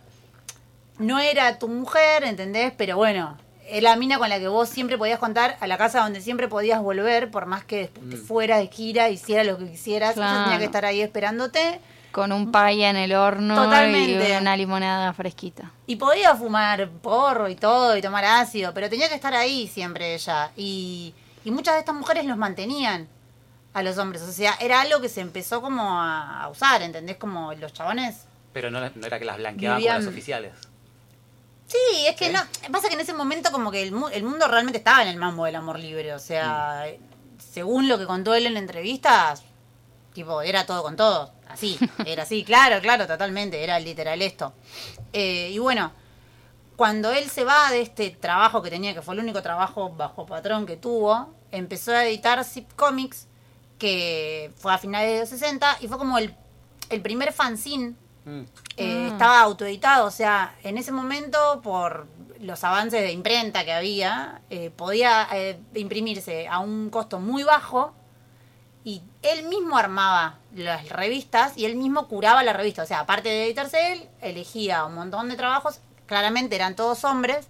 no era tu mujer, ¿entendés? Pero bueno, es la mina con la que vos siempre podías contar, a la casa donde siempre podías volver, por más que después te fuera de gira, hiciera lo que quisieras, ella tenía Claro. que estar ahí esperándote. Con un paya en el horno Totalmente. y una limonada fresquita. Y podía fumar porro y todo, y tomar ácido, pero tenía que estar ahí siempre ella. Y, y muchas de estas mujeres los mantenían a los hombres. O sea, era algo que se empezó como a, usar, ¿entendés? Como los chabones. Pero no, no era que las blanqueaban Vivían- con los oficiales. Sí, es que no. Pasa que en ese momento, como que el, mu- el mundo realmente estaba en el mambo del amor libre. O sea, según lo que contó él en entrevistas, tipo, era todo con todo. Así, era así, *laughs* claro, claro, totalmente. Era literal esto. Eh, y bueno, cuando él se va de este trabajo que tenía, que fue el único trabajo bajo patrón que tuvo, empezó a editar Zip Comics, que fue a finales de los 60, y fue como el, el primer fanzine Mm. eh, Ah. estaba autoeditado, o sea, en ese momento, por los avances de imprenta que había, eh, podía eh, imprimirse a un costo muy bajo y él mismo armaba las revistas y él mismo curaba la revista, o sea, aparte de editarse él, elegía un montón de trabajos, claramente eran todos hombres,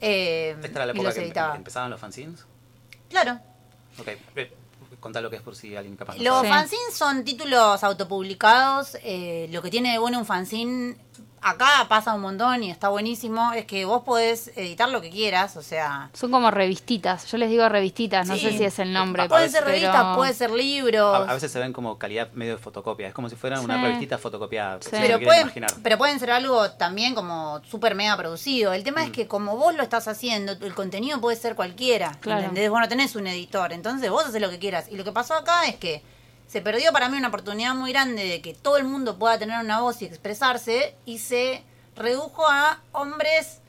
eh, Esta era la época los que editaba. empezaban los fanzines. Claro, Ok, contá lo que es por si alguien capaz no Los sabe. Fanzines son títulos autopublicados. eh, lo que tiene de bueno un fanzine, acá pasa un montón y está buenísimo, es que vos podés editar lo que quieras, o sea... Son como revistitas. Yo les digo revistitas, no Sí. sé si es el nombre. Pueden ser revistas, pero- puede ser libros. a veces se ven como calidad medio de fotocopia. Es como si fuera una revistita fotocopiada. Sí. pero, pueden, imaginar. pero pueden ser algo también como súper mega producido. El tema es que como vos lo estás haciendo, el contenido puede ser cualquiera. Claro. ¿entendés? Vos no tenés un editor, entonces vos haces lo que quieras. Y lo que pasó acá es que se perdió para mí una oportunidad muy grande de que todo el mundo pueda tener una voz y expresarse y se redujo a hombres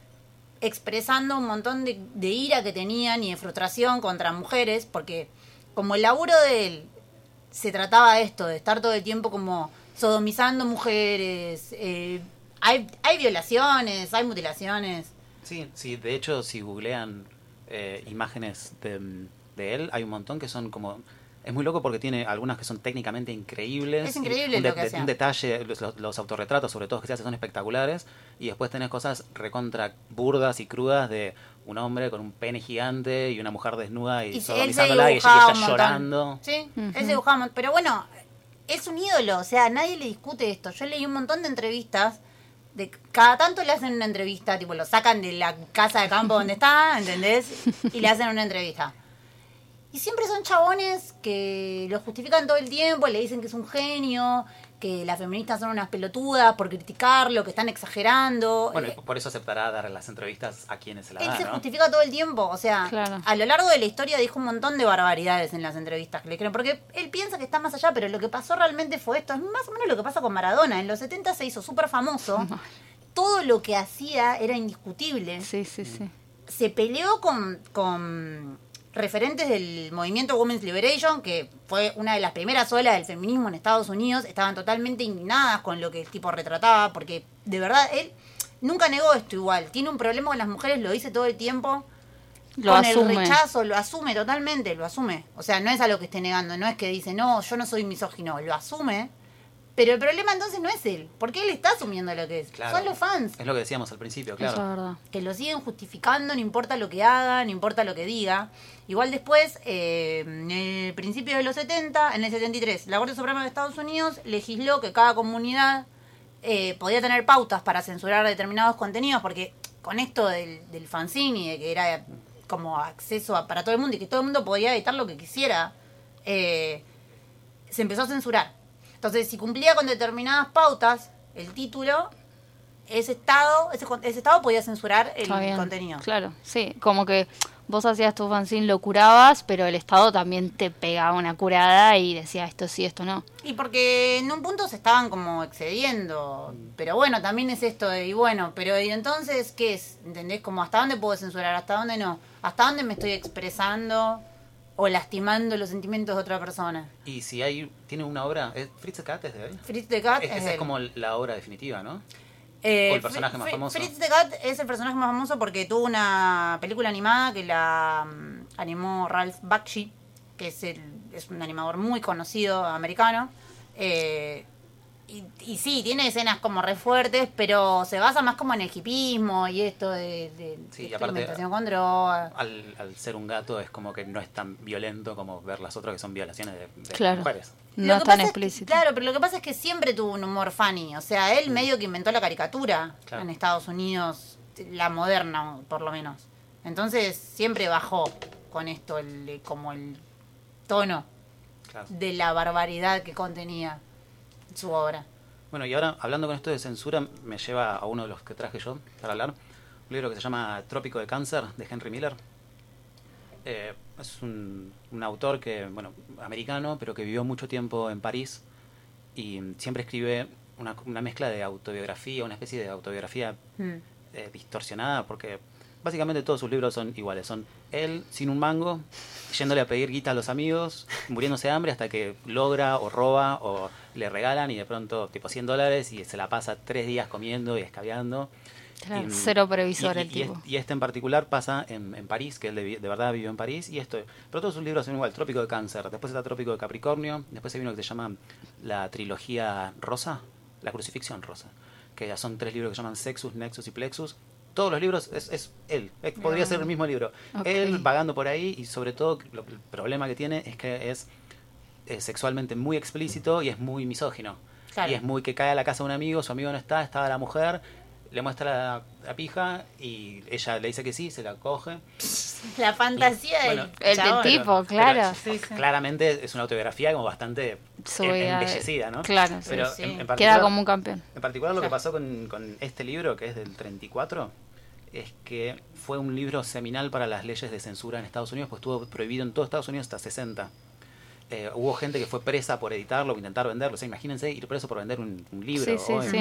expresando un montón de, ira que tenían y de frustración contra mujeres, porque como el laburo de él se trataba de esto, de estar todo el tiempo como sodomizando mujeres, eh, hay, hay violaciones, hay mutilaciones. Sí, sí, de hecho, si googlean eh, imágenes de él, hay un montón que son como... Es muy loco porque tiene algunas que son técnicamente increíbles. Es increíble un, lo que de- hacía. un detalle, los, los autorretratos sobre todo que se hacen son espectaculares. Y después tenés cosas recontra burdas y crudas de un hombre con un pene gigante y una mujer desnuda y, Y sodomizándola y ella, y llorando. Sí, él se dibujaba. Pero bueno, es un ídolo, o sea, nadie le discute esto. Yo leí un montón de entrevistas. De, cada tanto le hacen una entrevista, tipo lo sacan de la casa de campo donde está, ¿entendés? Y le hacen una entrevista. Y siempre son chabones que lo justifican todo el tiempo, le dicen que es un genio, que las feministas son unas pelotudas por criticarlo, que están exagerando. Bueno, Eh, por eso aceptará dar las entrevistas a quienes se la él dan, se ¿no? justifica todo el tiempo, o sea, Claro. a lo largo de la historia dijo un montón de barbaridades en las entrevistas que le creen, porque él piensa que está más allá, pero lo que pasó realmente fue esto, es más o menos lo que pasa con Maradona, en los 70 se hizo súper famoso, todo lo que hacía era indiscutible, Sí, sí, sí. se peleó con, con referentes del movimiento Women's Liberation, que fue una de las primeras olas del feminismo en Estados Unidos, estaban totalmente indignadas con lo que el tipo retrataba, porque de verdad él nunca negó esto igual, tiene un problema con las mujeres, lo dice todo el tiempo, Lo con asume. el rechazo, lo asume totalmente, lo asume. O sea, no es algo que esté negando, no es que dice, no, yo no soy misógino, lo asume. Pero el problema entonces no es él, porque él está asumiendo lo que es. Claro. Son los fans Es lo que decíamos al principio, Eso es claro. verdad. que lo siguen justificando, no importa lo que haga, no importa lo que diga. Igual después, eh, en el principio de los 70, en el 73, la Corte Suprema de Estados Unidos legisló que cada comunidad eh, podía tener pautas para censurar determinados contenidos, porque con esto del, del fanzine y de que era como acceso a- para todo el mundo y que todo el mundo podía editar lo que quisiera, eh, se empezó a censurar. Entonces, si cumplía con determinadas pautas, el título, ese estado, ese, ese estado podía censurar el Está bien. contenido. Claro, sí. Como que vos hacías tu fanzine, lo curabas, pero el Estado también te pegaba una curada y decía esto sí, esto no. Y porque en un punto se estaban como excediendo. Pero bueno, también es esto de, y bueno, pero ¿y entonces qué es? ¿Entendés? Como hasta dónde puedo censurar, hasta dónde no. ¿Hasta dónde me estoy expresando o lastimando los sentimientos de otra persona? Y si hay, tiene una obra, ¿es Fritz the Cat es de él? Fritz the Cat Es- es, esa es él. como la obra definitiva, ¿no? Eh, o el personaje más famoso. Fritz the Cat es el personaje más famoso porque tuvo una película animada que la mm, animó Ralph Bakshi, que es, el, es un animador muy conocido americano. Eh, y, y sí, tiene escenas como re fuertes, pero se basa más como en el hipismo y esto de, de- Sí, de y aparte- experimentación con drogas. Al, al ser un gato es como que no es tan violento como ver las otras que son violaciones de, de Claro. mujeres. No es que tan que- explícito. claro, pero lo que pasa es que siempre tuvo un humor funny. O sea, él medio que inventó la caricatura Claro. en Estados Unidos, la moderna, por lo menos. Entonces siempre bajó con esto, el, como el tono Claro. de la barbaridad que contenía su obra. Bueno, y ahora hablando con esto de censura, me lleva a uno de los que traje yo para hablar. Un libro que se llama Trópico de Cáncer, de Henry Miller. Eh, es un, un autor que, bueno, americano, pero que vivió mucho tiempo en París y siempre escribe una, una mezcla de autobiografía, una especie de autobiografía Mm. eh, distorsionada, porque básicamente todos sus libros son iguales. Son él sin un mango, yéndole a pedir guita a los amigos, muriéndose de hambre hasta que logra o roba o le regalan y de pronto tipo 100 dólares y se la pasa tres días comiendo y escabeando. Claro, Y- cero previsor y- el y tipo. y este en particular pasa en, en París, que él de, de verdad vivió en París, y esto, pero todos sus libros son igual, Trópico de Cáncer, después está Trópico de Capricornio, después hay uno que se llama la trilogía rosa, la crucifixión rosa, que ya son tres libros que se llaman Sexus, Nexus y Plexus. Todos los libros es, es él, es- podría ser el mismo libro. Ok. Él vagando por ahí y sobre todo lo- el problema que tiene es que es, eh, sexualmente muy explícito y es muy misógino. Claro. Y es muy que cae a la casa de un amigo, su amigo no está, estaba la mujer, le muestra la, la pija y ella le dice que sí, se la coge. La fantasía del Bueno, El del chabón. tipo, Pero claro. Sí, sí. Claramente es una autobiografía como bastante Subida embellecida, ¿no? Claro, sí, Pero sí. en- en Queda particular- como un campeón. en particular lo que pasó con, con este libro, que es del 34, es que fue un libro seminal para las leyes de censura en Estados Unidos, pues estuvo prohibido en todo Estados Unidos hasta 60. Eh, hubo gente que fue presa por editarlo, por intentar venderlo. O sea, imagínense ir preso por vender un, un libro. Sí, hoy. sí.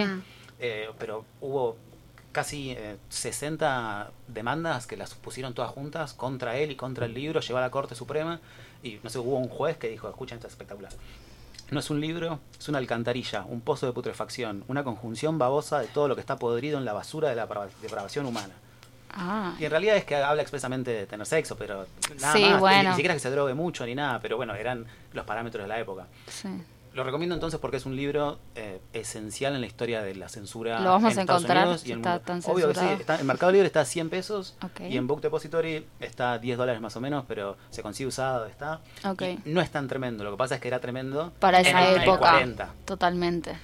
Eh, pero hubo casi eh, 60 demandas que las pusieron todas juntas contra él y contra el libro, llevó a la Corte Suprema y no sé, hubo un juez que dijo, escuchen, esto es espectacular. No es un libro, es una alcantarilla, un pozo de putrefacción, una conjunción babosa de todo lo que está podrido en la basura de la deprava- depravación humana. Ah, Y en realidad es que habla expresamente de tener sexo, pero nada Sí, más. Ni- bueno. Ni siquiera que se drogue mucho ni nada, pero bueno, eran los parámetros de la época. sí. Lo recomiendo entonces porque es un libro eh, esencial en la historia de la censura Lo vamos en a Estados encontrar, Unidos y el mundo. tan Obvio que sí, está, en Mercado Libre está a 100 pesos y en Book Depository está a 10 dólares más o menos, pero se consigue usado, está. Y no es tan tremendo, lo que pasa es que era tremendo Para esa en el época. 40. Totalmente.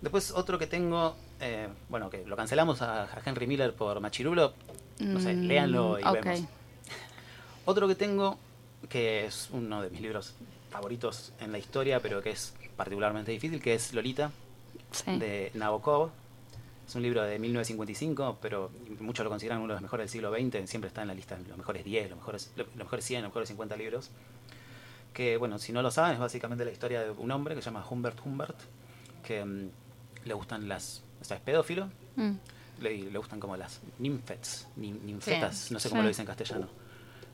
Después otro que tengo, eh, bueno, que lo cancelamos a, a Henry Miller por Machirulo, no sé, Mm, léanlo y ok. vemos. *laughs* Otro que tengo, que es uno de mis libros favoritos en la historia, pero que es particularmente difícil, que es Lolita, Sí. de Nabokov. Es un libro de 1955, pero muchos lo consideran uno de los mejores del siglo XX. Siempre está en la lista de los mejores 10, los mejores, los mejores 100, los mejores 50 libros. Que, bueno, si no lo saben, es básicamente la historia de un hombre que se llama Humbert Humbert, que mm, le gustan las. O sea, es pedófilo, Mm. Le, le gustan como las ninfets, nin- ninfetas, Sí. no sé cómo Sí. lo dicen en castellano.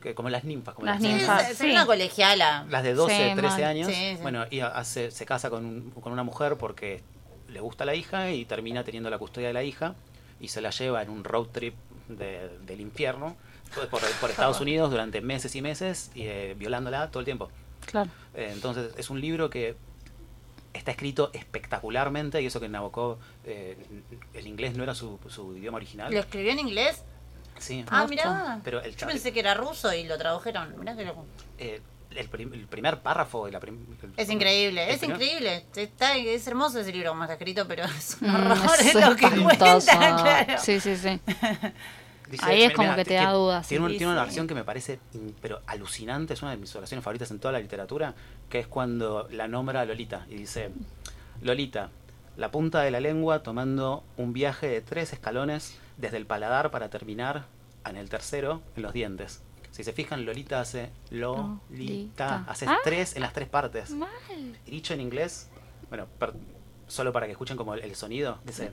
Que, como las ninfas, como Las ninfas. es, sí. una colegiala. las de 12, Sí, 13 mal. años. Sí, sí. Bueno, y hace, se casa con, un- con una mujer porque le gusta la hija y termina teniendo la custodia de la hija y se la lleva en un road trip de- del infierno por, por- por Estados *laughs* Unidos durante meses y meses y eh, violándola todo el tiempo. Claro. Eh, entonces es un libro que está escrito espectacularmente y eso que Nabokov, eh, el inglés no era su, su idioma original. ¿Lo escribió en inglés? Sí. Ah, mirá. Pero el Yo pensé que era ruso y lo tradujeron. Mirá que loco. Eh, el, prim- el primer párrafo de la prim- el- Es increíble, el es primer- increíble. Está, es hermoso ese libro como está escrito, pero es un Mm, horror es es *laughs* lo que cuenta, claro. Sí, sí, sí. *laughs* Dice, Ahí es mira, como que te da dudas, Tiene, un- sí, tiene una versión que me parece pero alucinante, es una de mis oraciones favoritas en toda la literatura, que es cuando la nombra a Lolita y dice, Lolita, la punta de la lengua tomando un viaje de tres escalones desde el paladar para terminar en el tercero en los dientes. Si se fijan, Lolita hace Lolita, hace Ah. tres en las tres partes. Mal. Y dicho en inglés, bueno, per- solo para que escuchen como el, el sonido, dice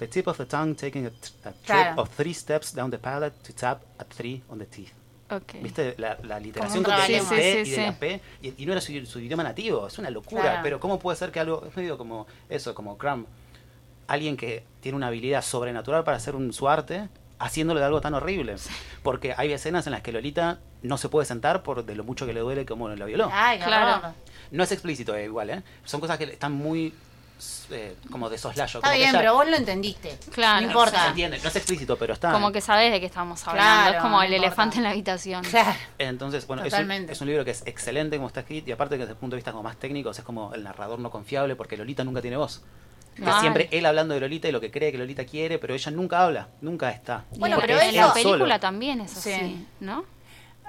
The tip of the tongue taking a, t- a trip Claro. of three steps down the palate to tap at three on the teeth. Ok. ¿Viste la, la literación de la trabalengua. T Sí, y sí, de la sí. P? Y, y no era su, su idioma nativo, es una locura. Claro. Pero ¿cómo puede ser que algo, es medio como eso, como Crumb, alguien que tiene una habilidad sobrenatural para hacer un, su arte, haciéndolo de algo tan horrible? Porque hay escenas en las que Lolita no se puede sentar por de lo mucho que le duele como la violó. Ay, Claro. No es explícito eh, igual, ¿eh? Son cosas que están muy eh, como de soslayo. Está como que bien, ya- pero vos lo entendiste. Claro. No Se importa. entiende, no es explícito, pero está. Como que sabes de qué estamos hablando. Claro, es como no el importa. elefante en la habitación. Claro. Entonces, bueno, es un, Totalmente. es un libro que es excelente como está escrito y aparte que desde el punto de vista como más técnico es como el narrador no confiable porque Lolita nunca tiene voz. Siempre él hablando de Lolita y lo que cree que Lolita quiere, pero ella nunca habla, nunca está. Bueno, pero en la película solo. también es así, Sí. ¿no?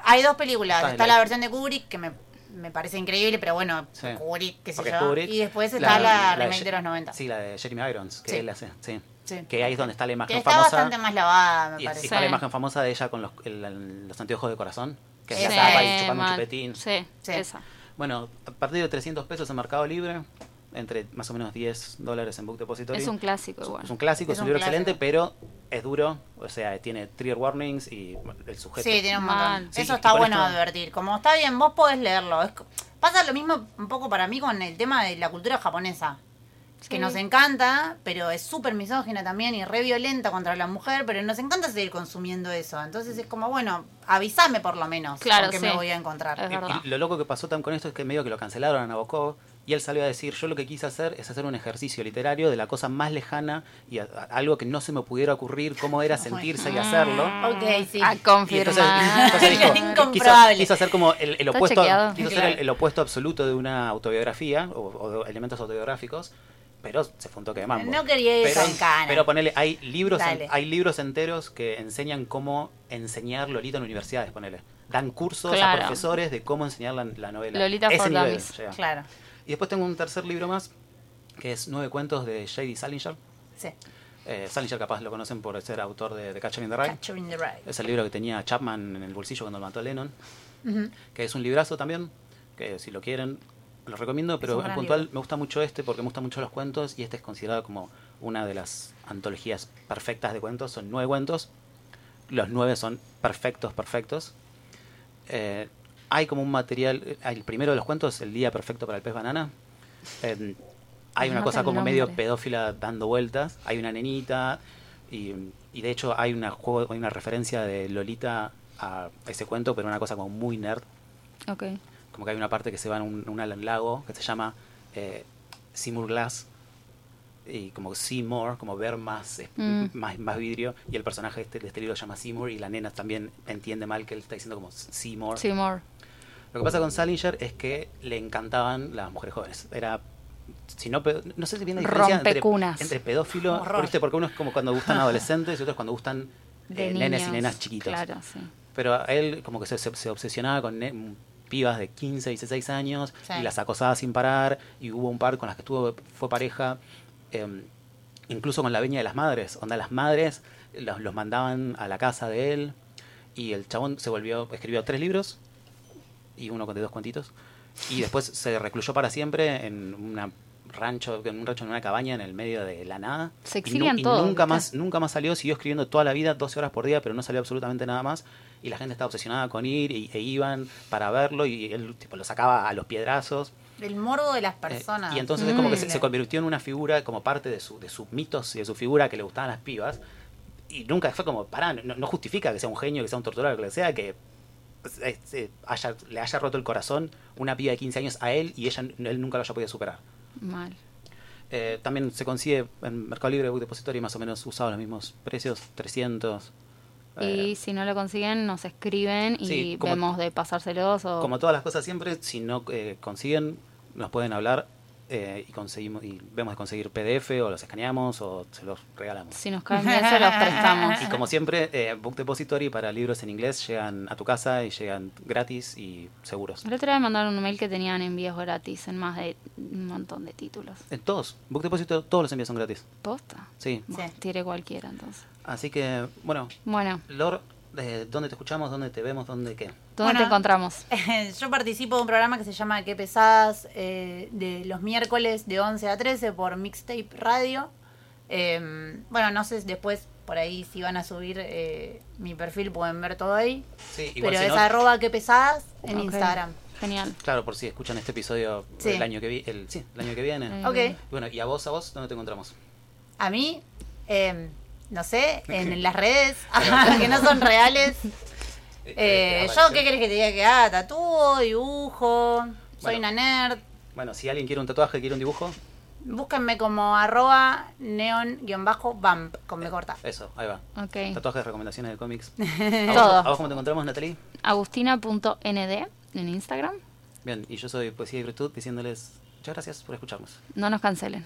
Hay dos películas. Está la- la versión de Kubrick, que me, me parece increíble, pero bueno, Sí. Kubrick, qué sé yo. Kubrick- y después está la, remake Ye- de los 90. Sí, la de Jeremy Irons, que Sí. él hace, sí. Sí. Que ahí es donde está la que imagen está famosa. bastante más lavada, me y, y parece. está la imagen famosa de ella con los, el- los anteojos de corazón, que se Sí, la tapa y chupando un mal. chupetín. Sí, Sí. esa. Bueno, a partir de 300 pesos en Mercado Libre, entre más o menos 10 dólares en Book Depository. Es un clásico Es un- igual. Es un clásico, Es es un un libro clásico. excelente, pero es duro. O sea, tiene trigger warnings y el sujeto. Sí, tiene un montón. Sí, Eso está bueno esto- advertir. Como está bien, vos podés leerlo. Es pasa lo mismo un poco para mí con el tema de la cultura japonesa. Que Sí. nos encanta, pero es súper misógina también y re violenta contra la mujer, pero nos encanta seguir consumiendo eso. Entonces es como, bueno, avísame por lo menos Claro, con qué me sí. voy a encontrar. Es Y- verdad. Y lo loco que pasó tan con esto es que medio que lo cancelaron a Nabokov y él salió a decir, yo lo que quise hacer es hacer un ejercicio literario de la cosa más lejana y a- a- algo que no se me pudiera ocurrir cómo era sentirse y hacerlo. Ok, sí. A entonces, confirmar. entonces dijo, *laughs* quiso, hacer como el, opuesto, quiso ser Claro. el, el opuesto absoluto de una autobiografía o, o de elementos autobiográficos, pero se fue un toque de mambo. No quería ir pero, pero ponele, hay libros, en- hay libros enteros que enseñan cómo enseñar Lolita en universidades, ponele. Dan cursos a profesores de cómo enseñar la, la novela. Lolita Ese nivel. Claro. Y después tengo un tercer libro más, que es Nueve cuentos de J.D. Salinger. Sí. Eh, Salinger capaz lo conocen por ser autor de The Catcher in the Rye. Catcher in the Rye. Es el libro que tenía Chapman en el bolsillo cuando lo mató a Lennon, que es un librazo también, que si lo quieren, lo recomiendo, pero en puntual libro. me gusta mucho este porque me gustan mucho los cuentos y este es considerado como una de las antologías perfectas de cuentos. Son nueve cuentos, los nueve son perfectos, perfectos. Eh, hay como un material, eh, el primero de los cuentos, El día perfecto para el pez banana. Eh, hay una cosa como medio pedófila dando vueltas. Hay una nenita y, y de hecho hay una juego, hay una referencia de Lolita a ese cuento, pero una cosa como muy nerd. Ok. Como que hay una parte que se va en un, un lago que se llama eh, Seymour Glass y como see more, como ver más, Mm. más, más vidrio y el personaje este, de este libro se llama Seymour y la nena también entiende mal que él está diciendo como Seymour. Seymour. Lo que pasa con Salinger es que le encantaban las mujeres jóvenes. Era, si no, no sé si viene la diferencia entre, entre pedófilo. ¿viste? porque uno es como cuando gustan adolescentes y otros cuando gustan eh, nenes y niños. nenas chiquitos. Claro, sí. Pero a él como que se, se- se obsesionaba con pibas de 15, 16 años Sí. y las acosaba sin parar y hubo un par con las que estuvo, fue pareja, eh, incluso con la veña de las madres, donde las madres los, los mandaban a la casa de él y el chabón se volvió, escribió tres libros y uno con de dos cuentitos y después se recluyó para siempre en una rancho, en un rancho en una cabaña en el medio de la nada. Se Y nu- exilian y todos, nunca más, nunca más salió, siguió escribiendo toda la vida, 12 horas por día, pero no salió absolutamente nada más. Y la gente estaba obsesionada con ir y, e iban para verlo y él tipo, lo sacaba a los piedrazos. El morbo de las Eh, personas. y entonces es como que se, Mm. se convirtió en una figura como parte de, su, de sus mitos y de su figura que le gustaban las pibas. Y nunca fue como, pará, no, no justifica que sea un genio, que sea un torturador, que sea, que haya, le haya roto el corazón una piba de 15 años a él y ella, él nunca lo haya podido superar. Mal. Eh, también se consigue en Mercado Libre Book Depository más o menos usado los mismos precios, 300. Y eh, si no lo consiguen, nos escriben y Sí, como- vemos de pasárselos o... como todas las cosas siempre, si no eh, consiguen, nos pueden hablar eh, y conseguimos y vemos de conseguir PDF o los escaneamos o se los regalamos. Si nos caen bien, se los prestamos. *laughs* Y como siempre, eh, Book Depository para libros en inglés llegan a tu casa y llegan gratis y seguros. El otro día me mandaron un mail que tenían envíos gratis en más de un montón de títulos. En todos, Book Depository, todos los envíos son gratis. ¿Posta? Sí. Sí. cualquiera entonces. Así que, bueno, Bueno, eh, ¿dónde te escuchamos? ¿Dónde te vemos? ¿Dónde qué? ¿dónde Bueno. te encontramos? *laughs* Yo participo de un programa que se llama Qué pesadas eh, de los miércoles de 11 a 13 por Mixtape Radio. Eh, bueno, no sé después por ahí si van a subir eh, mi perfil, pueden ver todo ahí. Sí, igual Pero si es no- arroba Qué pesadas en. Instagram. Genial. Claro, por si escuchan este episodio Sí. el año que vi- el, sí, el año que viene. Ok. Y Bueno, y a vos, a vos, ¿dónde te encontramos? A mí, eh, no sé, en las redes *laughs* que no son *laughs* reales. Eh, yo, ¿qué querés que te diga que haga? Tatúo, dibujo, soy Bueno. una nerd. Bueno, si alguien quiere un tatuaje, quiere un dibujo, Búsquenme como arroba neon-bump con me corta. eso, ahí va. Ok. Tatuajes, recomendaciones de cómics. *laughs* Todo. ¿A vos cómo te encontramos, Natalie? Agustina.nd en Instagram. Bien, y yo soy Poesía y Virtud diciéndoles muchas gracias por escucharnos. No nos cancelen.